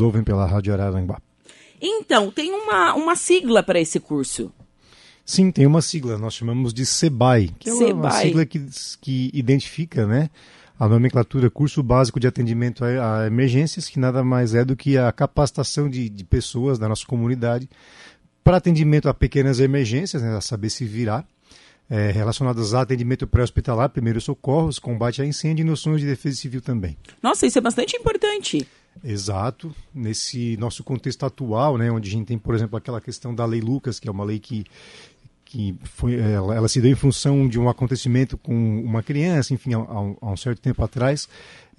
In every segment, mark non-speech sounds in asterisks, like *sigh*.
ouvem pela Rádio Araranguá. Então, tem uma, uma sigla para esse curso. Sim, tem uma sigla, nós chamamos de SEBAI, que é uma, uma sigla que, que identifica né, a nomenclatura Curso Básico de Atendimento a, a, Emergências, que nada mais é do que a capacitação de, de pessoas da nossa comunidade para atendimento a pequenas emergências, né, a saber se virar, é, relacionadas a atendimento pré-hospitalar, primeiros socorros, combate a incêndio e noções de defesa civil também. Nossa, isso é bastante importante. Exato. Nesse nosso contexto atual, né, onde a gente tem, por exemplo, aquela questão da Lei Lucas, que é uma lei que, que foi, ela, ela se deu em função de um acontecimento com uma criança, enfim, há, há um certo tempo atrás,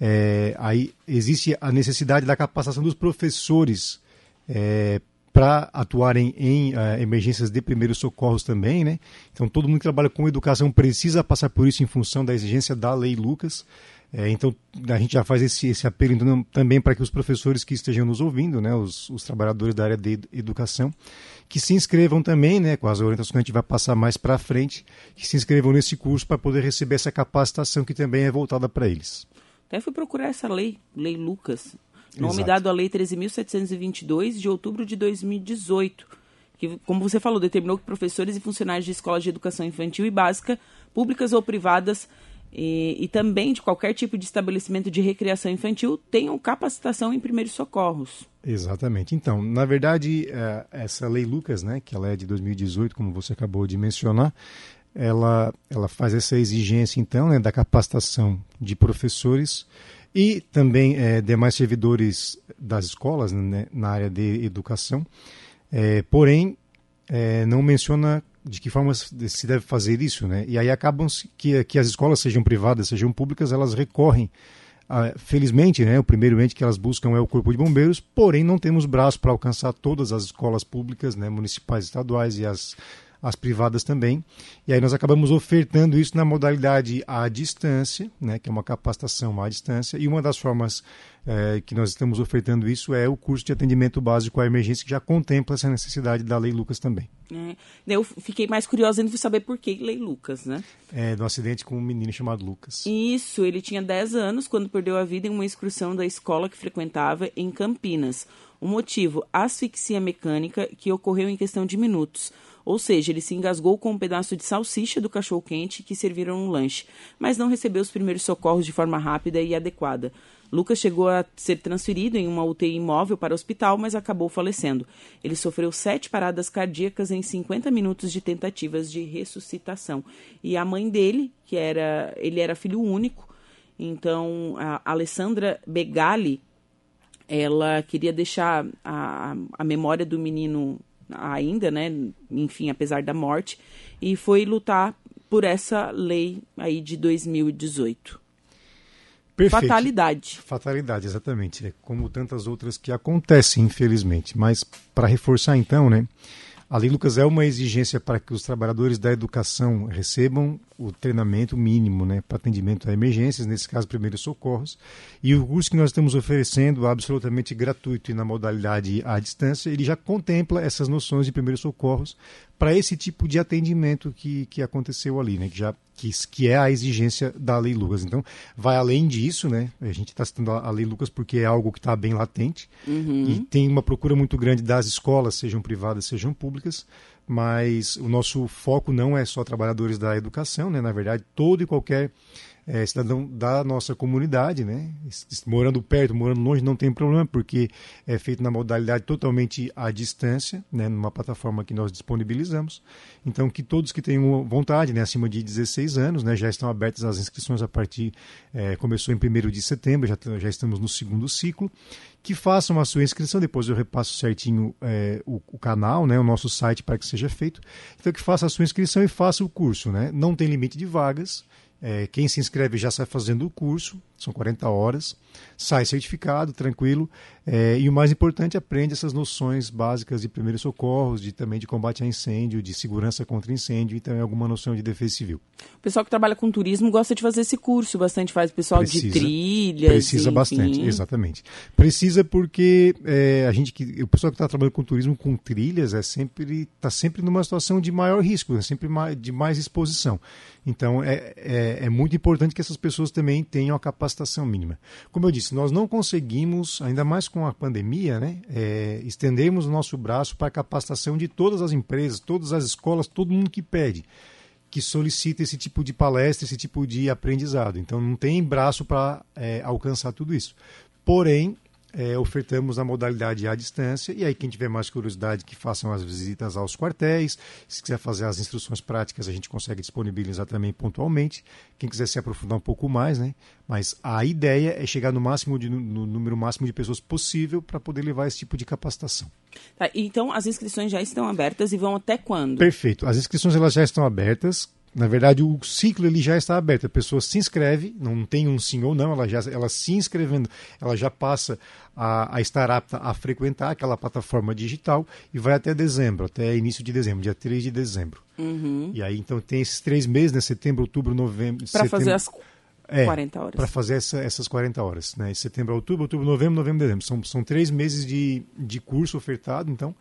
é, aí existe a necessidade da capacitação dos professores é, para atuarem em uh, emergências de primeiros socorros também, né? Então todo mundo que trabalha com educação precisa passar por isso em função da exigência da Lei Lucas. É, então, a gente já faz esse, esse apelo então, também para que os professores que estejam nos ouvindo, né, os, os, trabalhadores da área de educação, que se inscrevam também, né, com as orientações que a gente vai passar mais para frente, que se inscrevam nesse curso para poder receber essa capacitação que também é voltada para eles. Até fui procurar essa lei, Lei Lucas, nome Exato. dado à Lei 13.722 de outubro de 2018, que, como você falou, determinou que professores e funcionários de escolas de educação infantil e básica, públicas ou privadas, e, e, também de qualquer tipo de estabelecimento de recreação infantil tenham capacitação em primeiros socorros. Exatamente. Então, na verdade, é, essa lei Lucas, né, que ela é de 2018, como você acabou de mencionar, ela, ela faz essa exigência, então, né, da capacitação de professores e também é, demais servidores das escolas né, na área de educação. É, porém, é, não menciona de que forma se deve fazer isso, né? E aí acabam que, que as escolas sejam privadas, sejam públicas, elas recorrem felizmente, né, o primeiro ente que elas buscam é o Corpo de Bombeiros, porém não temos braço para alcançar todas as escolas públicas, né, municipais, estaduais e as as privadas também. E aí nós acabamos ofertando isso na modalidade à distância, né, que é uma capacitação à distância. E uma das formas é, que nós estamos ofertando isso é o curso de atendimento básico à emergência, que já contempla essa necessidade da Lei Lucas também. É, eu fiquei mais curiosa em saber por que Lei Lucas, né? É, do acidente com um menino chamado Lucas. Isso, ele tinha 10 anos quando perdeu a vida em uma excursão da escola que frequentava em Campinas. O motivo, asfixia mecânica, que ocorreu em questão de minutos. Ou seja, ele se engasgou com um pedaço de salsicha do cachorro-quente que serviram no lanche, mas não recebeu os primeiros socorros de forma rápida e adequada. Lucas chegou a ser transferido em uma UTI imóvel para o hospital, mas acabou falecendo. Ele sofreu sete paradas cardíacas em 50 minutos de tentativas de ressuscitação. E a mãe dele, que era, ele era filho único, então a Alessandra Begali, ela queria deixar a, a memória do menino ainda, né? Enfim, apesar da morte, e foi lutar por essa lei aí de 2018. Perfeito. Fatalidade. Fatalidade, exatamente. É como tantas outras que acontecem, infelizmente. Mas para reforçar então, né? A Lei Lucas é uma exigência para que os trabalhadores da educação recebam o treinamento mínimo né, para atendimento a emergências, nesse caso, primeiros socorros. E o curso que nós estamos oferecendo, absolutamente gratuito e na modalidade à distância, ele já contempla essas noções de primeiros socorros para esse tipo de atendimento que, que aconteceu ali, né, que, já, que, que é a exigência da Lei Lucas. Então, vai além disso, né, a gente está citando a Lei Lucas porque é algo que está bem latente uhum. e tem uma procura muito grande das escolas, sejam privadas, sejam públicas, mas o nosso foco não é só trabalhadores da educação, né? Na verdade, todo e qualquer é, cidadão da nossa comunidade, né? Morando perto, morando longe, não tem problema, porque é feito na modalidade totalmente à distância, né? Numa plataforma que nós disponibilizamos. Então, que todos que tenham vontade, né? Acima de 16 anos, né? Já estão abertas as inscrições a partir, é, começou em 1 de setembro, já, já estamos no segundo ciclo que façam a sua inscrição, depois eu repasso certinho é, o, o, canal, né, o nosso site para que seja feito. Então que faça a sua inscrição e faça o curso. Né? Não tem limite de vagas, é, quem se inscreve já sai fazendo o curso, são 40 horas, sai certificado, tranquilo, é, e o mais importante, aprende essas noções básicas de primeiros socorros, de também de combate a incêndio, de segurança contra incêndio e também alguma noção de defesa civil. O pessoal que trabalha com turismo gosta de fazer esse curso, bastante faz o pessoal precisa, de trilhas. Precisa enfim. bastante, exatamente. Precisa porque é, a gente que o pessoal que está trabalhando com turismo com trilhas é sempre está sempre numa situação de maior risco, é sempre de mais exposição. Então é, é, é muito importante que essas pessoas também tenham a capacidade capacitação mínima. Como eu disse, nós não conseguimos, ainda mais com a pandemia, né, é, estendermos o nosso braço para a capacitação de todas as empresas, todas as escolas, todo mundo que pede, que solicita esse tipo de palestra, esse tipo de aprendizado. Então não tem braço para é, alcançar tudo isso. Porém, é, ofertamos a modalidade à distância e aí quem tiver mais curiosidade que façam as visitas aos quartéis, se quiser fazer as instruções práticas a gente consegue disponibilizar também pontualmente, quem quiser se aprofundar um pouco mais, né? Mas a ideia é chegar no máximo de, no número máximo de pessoas possível para poder levar esse tipo de capacitação. Tá, então as inscrições já estão abertas e vão até quando? Perfeito, as inscrições elas já estão abertas na verdade, o ciclo ele já está aberto. A pessoa se inscreve, não tem um sim ou não, ela já ela se inscrevendo, ela já passa a, a estar apta a frequentar aquela plataforma digital e vai até dezembro, até início de dezembro, dia 3 de dezembro. Uhum. E aí, então, tem esses três meses, né? Setembro, outubro, novembro. Para fazer as é, 40 horas. Para fazer essa, essas 40 horas. Né? Setembro, outubro, outubro, novembro, novembro, dezembro. São, são três meses de, de curso ofertado, então,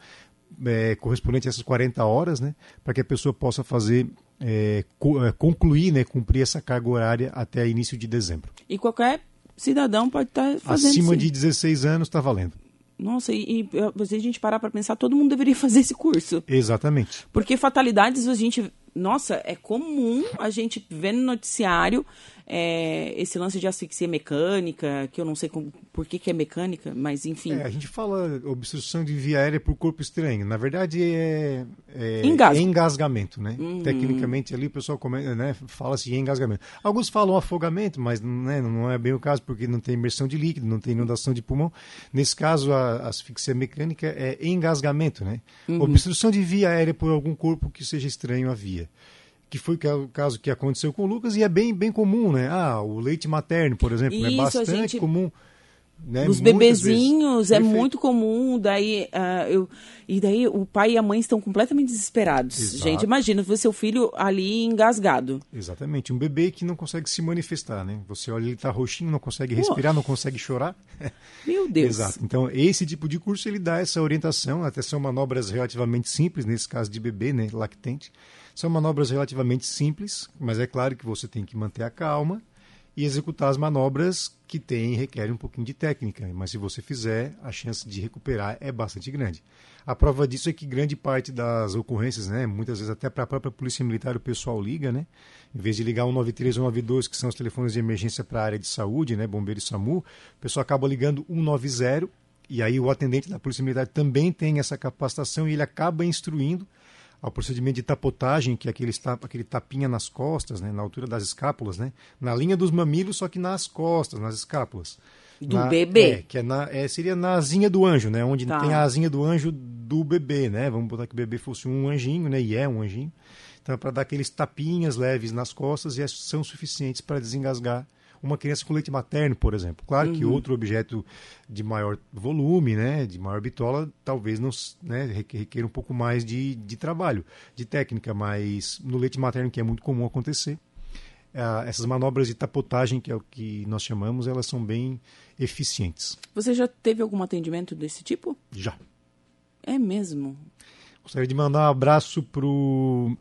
é, correspondente a essas 40 horas, né? Para que a pessoa possa fazer é, é, concluir, né, cumprir essa carga horária até início de dezembro. E qualquer cidadão pode estar tá fazendo Acima de 16 anos está valendo. Nossa, e, e se a gente parar para pensar, todo mundo deveria *laughs* fazer esse curso. Exatamente. Porque fatalidades a gente nossa, é comum a gente ver no noticiário é, esse lance de asfixia mecânica, que eu não sei como, por que, que é mecânica, mas enfim. É, a gente fala obstrução de via aérea por corpo estranho. Na verdade, é, é, é engasgamento, né? Uhum. Tecnicamente, ali o pessoal comenta, né, fala-se engasgamento. Alguns falam afogamento, mas né, não é bem o caso, porque não tem imersão de líquido, não tem inundação de pulmão. Nesse caso, a, a asfixia mecânica é engasgamento, né? Uhum. Obstrução de via aérea por algum corpo que seja estranho à via que foi o caso que aconteceu com o Lucas e é bem, bem comum, né? Ah, o leite materno, por exemplo, Isso, é bastante gente... comum. Né? Os bebezinhos é muito comum, daí uh, eu, e daí o pai e a mãe estão completamente desesperados. Exato. Gente, imagina ver seu filho ali engasgado. Exatamente, um bebê que não consegue se manifestar, né? Você olha, ele está roxinho, não consegue respirar, não consegue chorar. *laughs* Meu Deus. Exato. Então, esse tipo de curso ele dá essa orientação, até são manobras relativamente simples, nesse caso de bebê, né, lactente. São manobras relativamente simples, mas é claro que você tem que manter a calma e executar as manobras que tem requerem um pouquinho de técnica, mas se você fizer, a chance de recuperar é bastante grande. A prova disso é que grande parte das ocorrências, né, muitas vezes até para a própria Polícia Militar o pessoal liga, né, em vez de ligar 193 ou 192, que são os telefones de emergência para a área de saúde, né, bombeiro e SAMU, o pessoal acaba ligando 190 e aí o atendente da Polícia Militar também tem essa capacitação e ele acaba instruindo ao procedimento de tapotagem, que é aquele, aquele tapinha nas costas, né, na altura das escápulas, né, na linha dos mamilos, só que nas costas, nas escápulas. Do na, bebê. É, que é na, é, seria na asinha do anjo, né, onde Tá. tem a asinha do anjo do bebê, né, vamos botar que o bebê fosse um anjinho, né, e é um anjinho. Então é para dar aqueles tapinhas leves nas costas e são suficientes para desengasgar uma criança com leite materno, por exemplo. Claro que outro objeto de maior volume, né, de maior bitola, talvez não né, requer um pouco mais de, de trabalho, de técnica, mas no leite materno, que é muito comum acontecer, ah, essas manobras de tapotagem, que é o que nós chamamos, elas são bem eficientes. Você já teve algum atendimento desse tipo? Já. É mesmo. Gostaria de mandar um abraço para o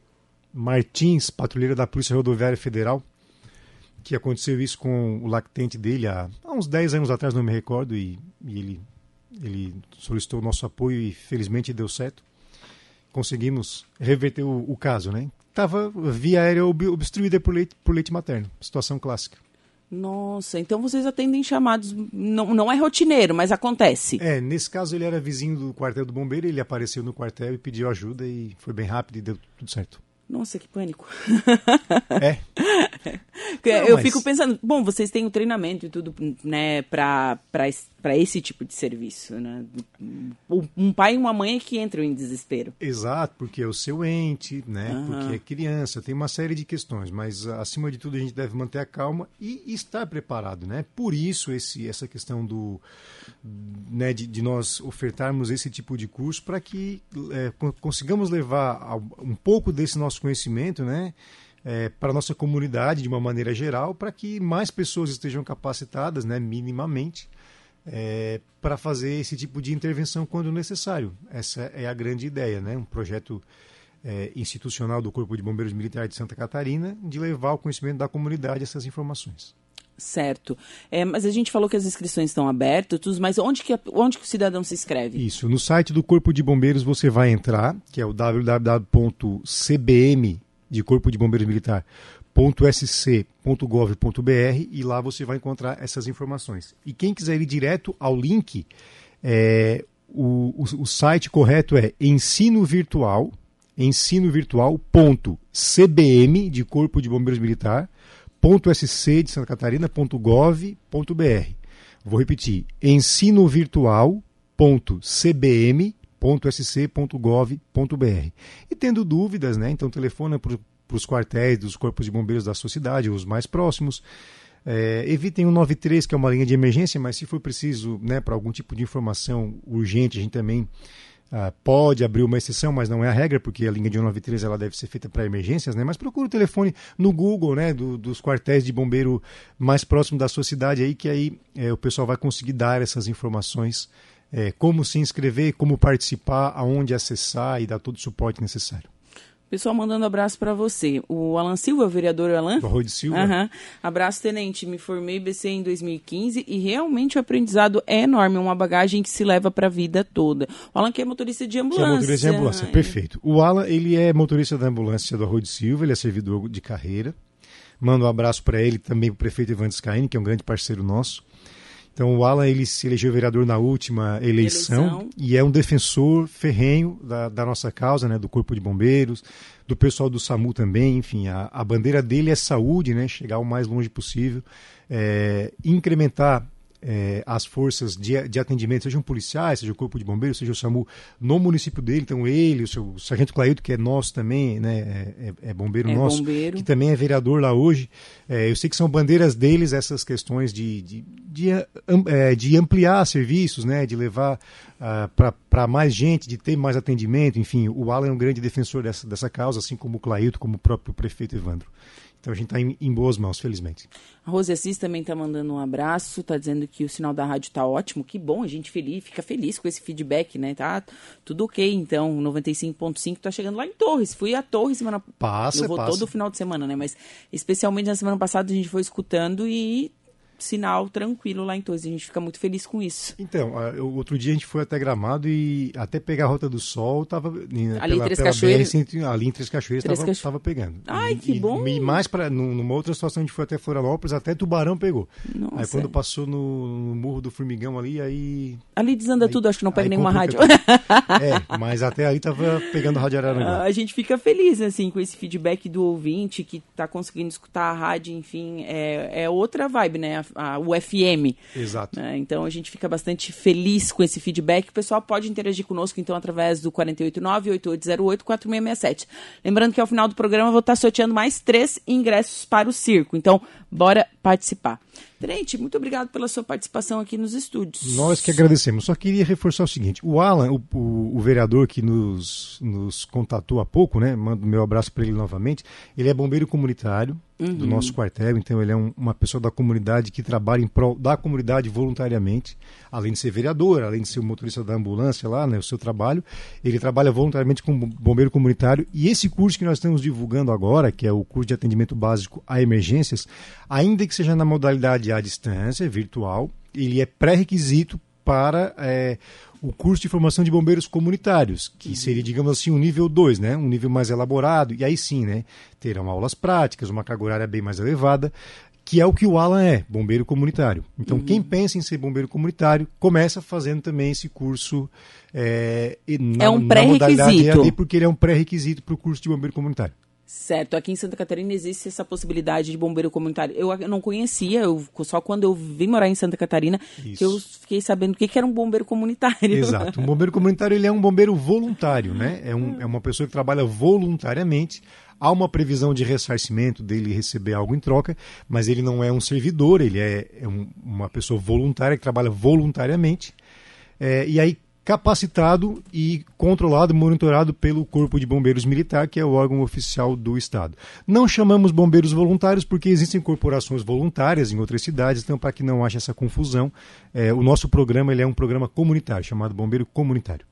Martins, patrulheiro da Polícia Rodoviária Federal, que aconteceu isso com o lactente dele há, há uns 10 anos atrás, não me recordo, e, e ele, ele solicitou o nosso apoio e felizmente deu certo. Conseguimos reverter o, o caso, né? Estava via aérea ob- obstruída por leite, por leite materno, situação clássica. Nossa, então vocês atendem chamados. Não, não é rotineiro, mas acontece. É, nesse caso ele era vizinho do quartel do bombeiro, ele apareceu no quartel e pediu ajuda e foi bem rápido e deu tudo certo. Nossa, que pânico. *laughs* É, eu mas- fico pensando, bom, vocês têm o treinamento e tudo, né, pra, pra, es- pra esse tipo de serviço, né? Um um pai e uma mãe é que entram em desespero. Exato, porque é o seu ente, né? Aham. Porque é criança, tem uma série de questões, mas ah, acima de tudo a gente deve manter a calma e estar preparado, né? Por isso esse, essa questão do, né, de, de nós ofertarmos esse tipo de curso para que con- consigamos levar um pouco desse nosso conhecimento, né? para a nossa comunidade de uma maneira geral, para que mais pessoas estejam capacitadas, né, minimamente, para fazer esse tipo de intervenção quando necessário. Essa é a grande ideia, né? Um projeto é, institucional do Corpo de Bombeiros Militar de Santa Catarina de levar ao conhecimento da comunidade essas informações. Certo. É, mas a gente falou que as inscrições estão abertas, mas onde que, onde que o cidadão se inscreve? Isso, no site do Corpo de Bombeiros você vai entrar, que é o www.cbm de Corpo de Bombeiros Militar .sc.gov.br e lá você vai encontrar essas informações. E quem quiser ir direto ao link, é, o, o, o site correto é ensino virtual, ensino virtual.cbm de Corpo de Bombeiros Militar .sc de Santa Catarina.gov.br. Vou repetir, ensino virtual.cbm.sc.gov.br. E tendo dúvidas, né, então telefona para os quartéis dos corpos de bombeiros da sua cidade, os mais próximos. É, evitem o 93, que é uma linha de emergência, mas se for preciso, né, para algum tipo de informação urgente, a gente também ah, pode abrir uma exceção, mas não é a regra, porque a linha de 193 ela deve ser feita para emergências, né? Mas procure o telefone no Google, né? Do, dos quartéis de bombeiro mais próximo da sua cidade aí, que aí é, o pessoal vai conseguir dar essas informações, é, como se inscrever, como participar, aonde acessar e dar todo o suporte necessário. Pessoal mandando abraço para você. O Alan Silva, o vereador Alan. De Silva. Uhum. Abraço, tenente. Me formei BC em 2015 e realmente o aprendizado é enorme, uma bagagem que se leva para a vida toda. O Alan que é motorista de ambulância. É motorista de ambulância, perfeito. O Alan, ele é motorista da ambulância do Arroio de Silva, ele é servidor de carreira. Mando um abraço para ele também para o prefeito Ivan Scaini, que é um grande parceiro nosso. Então o Alan ele se elegeu vereador na última eleição, eleição. e é um defensor ferrenho da, da, nossa causa, né, do Corpo de Bombeiros, do pessoal do SAMU também, enfim, a, a bandeira dele é saúde, né, chegar o mais longe possível, é, incrementar é, as forças de, de, atendimento, sejam policiais, seja o Corpo de Bombeiros, seja o SAMU, no município dele. Então, ele, o, seu, o Sargento Claildo, que é nosso também, né, é, é, é bombeiro é nosso, bombeiro. que também é vereador lá hoje. É, eu sei que são bandeiras deles essas questões de, de, de, é, de ampliar serviços, né, de levar uh, ah, para mais gente, de ter mais atendimento. Enfim, o Alan é um grande defensor dessa, dessa causa, assim como o Claildo, como o próprio prefeito Evandro. Então a gente está em, em, boas mãos, felizmente. A Rose Assis também está mandando um abraço, está dizendo que o sinal da rádio está ótimo. Que bom, a gente feliz, fica feliz com esse feedback, né? Tá tudo ok, então. 95.5 está chegando lá em Torres. Fui a Torres semana Passa, Eu vou passa. todo final de semana, né? Mas especialmente na semana passada a gente foi escutando e sinal tranquilo lá em Torres. A gente fica muito feliz com isso. Então, outro dia a gente foi até Gramado e até pegar a Rota do Sol estava ali pela, em Três Cachoeiras. Ali em Três Cachoeiras estava Cacho... pegando. Ai, e, que bom! E mais para numa outra situação a gente foi até Florianópolis, até Tubarão pegou. Nossa. Aí quando passou no, no Morro do Formigão ali, aí ali desanda aí, tudo, acho que não pega nenhuma rádio. é, *laughs* mas até ali estava pegando rádio Araranguá. A gente fica feliz assim com esse feedback do ouvinte que está conseguindo escutar a rádio, enfim, é, é outra vibe, né? A, a, o FM FM. Exato. Né? Então a gente fica bastante feliz com esse feedback. O pessoal pode interagir conosco então através do 489-8808-4667. Lembrando que ao final do programa eu vou estar sorteando mais três ingressos para o circo. Então, bora participar. Tenente, muito obrigado pela sua participação aqui nos estúdios. Nós que agradecemos. Só queria reforçar o seguinte: o Alan, o, o, o vereador que nos, nos contatou há pouco, né? Mando meu abraço para ele novamente. Ele é bombeiro comunitário uhum. do nosso quartel, então ele é um, uma pessoa da comunidade que trabalha em prol da comunidade voluntariamente, além de ser vereador, além de ser o motorista da ambulância lá, né? O seu trabalho, ele trabalha voluntariamente como bombeiro comunitário. E esse curso que nós estamos divulgando agora, que é o curso de atendimento básico a emergências, ainda que seja na modalidade à distância, virtual, ele é pré-requisito para é, o curso de formação de bombeiros comunitários, que seria, digamos assim, um nível 2, né? um nível mais elaborado, e aí sim, né? terão aulas práticas, uma carga horária bem mais elevada, que é o que o Alan é, bombeiro comunitário. Então, uhum. quem pensa em ser bombeiro comunitário, começa fazendo também esse curso é, na, é um pré-requisito. porque ele é um pré-requisito para o curso de bombeiro comunitário. Certo, aqui em Santa Catarina existe essa possibilidade de bombeiro comunitário. Eu não conhecia, eu, só quando eu vim morar em Santa Catarina Isso. que eu fiquei sabendo o que, que era um bombeiro comunitário. Exato, um *laughs* bombeiro comunitário ele é um bombeiro voluntário, né? É, um, é uma pessoa que trabalha voluntariamente. Há uma previsão de ressarcimento dele receber algo em troca, mas ele não é um servidor, ele é, é um, uma pessoa voluntária que trabalha voluntariamente. É, e aí capacitado e controlado, monitorado pelo Corpo de Bombeiros Militar, que é o órgão oficial do Estado. Não chamamos bombeiros voluntários porque existem corporações voluntárias em outras cidades, então para que não haja essa confusão, é, o nosso programa ele é um programa comunitário, chamado Bombeiro Comunitário.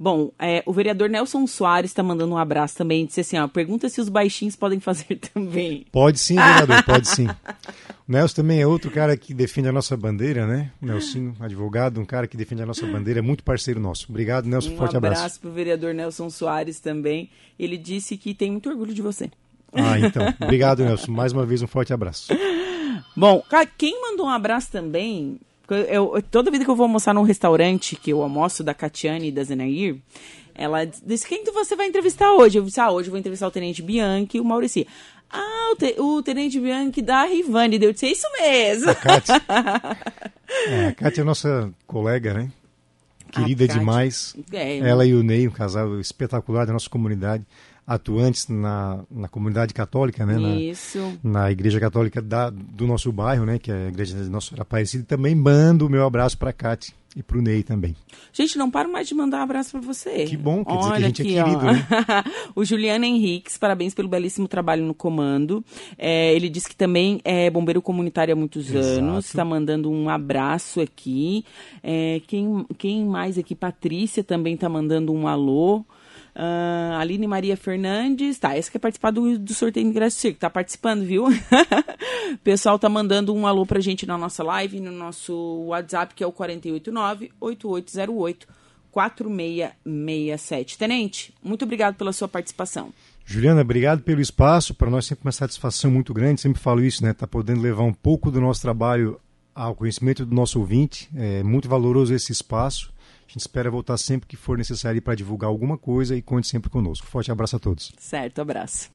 Bom, é, o vereador Nelson Soares está mandando um abraço também. Disse assim: ó, pergunta se os baixinhos podem fazer *laughs* também. Pode sim, vereador, *laughs* pode sim. O Nelson também é outro cara que defende a nossa bandeira, né? O Nelson, advogado, um cara que defende a nossa bandeira, é muito parceiro nosso. Obrigado, Nelson, um forte abraço. Um abraço para o vereador Nelson Soares também. Ele disse que tem muito orgulho de você. Ah, então. Obrigado, Nelson. Mais uma vez, um forte abraço. *laughs* Bom, quem mandou um abraço também eu, toda vida que eu vou almoçar num restaurante, que eu almoço da Catiane e da Zenair, ela disse, quem que você vai entrevistar hoje? Eu disse, ah, hoje eu vou entrevistar o Tenente Bianchi e o Maurici. Ah, o, te, o Tenente Bianchi da Rivane. Deu, eu disse, é isso mesmo. A Kátia. *laughs* é, a Kátia é nossa colega, né? Querida demais. É, ela e o Ney, um casal espetacular da nossa comunidade atuantes na, na comunidade católica, né? Isso. Na, na igreja católica da, do nosso bairro, né? Que é a igreja de Nossa Aparecida. E também mando o meu abraço para a Cátia e para o Ney também. Gente, não paro mais de mandar um abraço para você. Que bom, quer dizer que a gente é aqui, é querido, né? *laughs* o Juliano Henriques, parabéns pelo belíssimo trabalho no comando. É, ele disse que também é bombeiro comunitário há muitos Exato. anos, está mandando um abraço aqui. É, quem, quem mais aqui? Patrícia também está mandando um alô. Uh, Aline Maria Fernandes, tá, essa quer participar do, do sorteio de ingresso circo, tá participando, viu? *laughs* o pessoal tá mandando um alô pra gente na nossa live, no nosso WhatsApp, que é o 489-8808. 4667. Tenente, muito obrigado pela sua participação. Juliana, obrigado pelo espaço. Para nós sempre uma satisfação muito grande. Sempre falo isso, né? Tá podendo levar um pouco do nosso trabalho ao conhecimento do nosso ouvinte. É muito valoroso esse espaço. A gente espera voltar sempre que for necessário para divulgar alguma coisa e conte sempre conosco. Forte abraço a todos. Certo, abraço.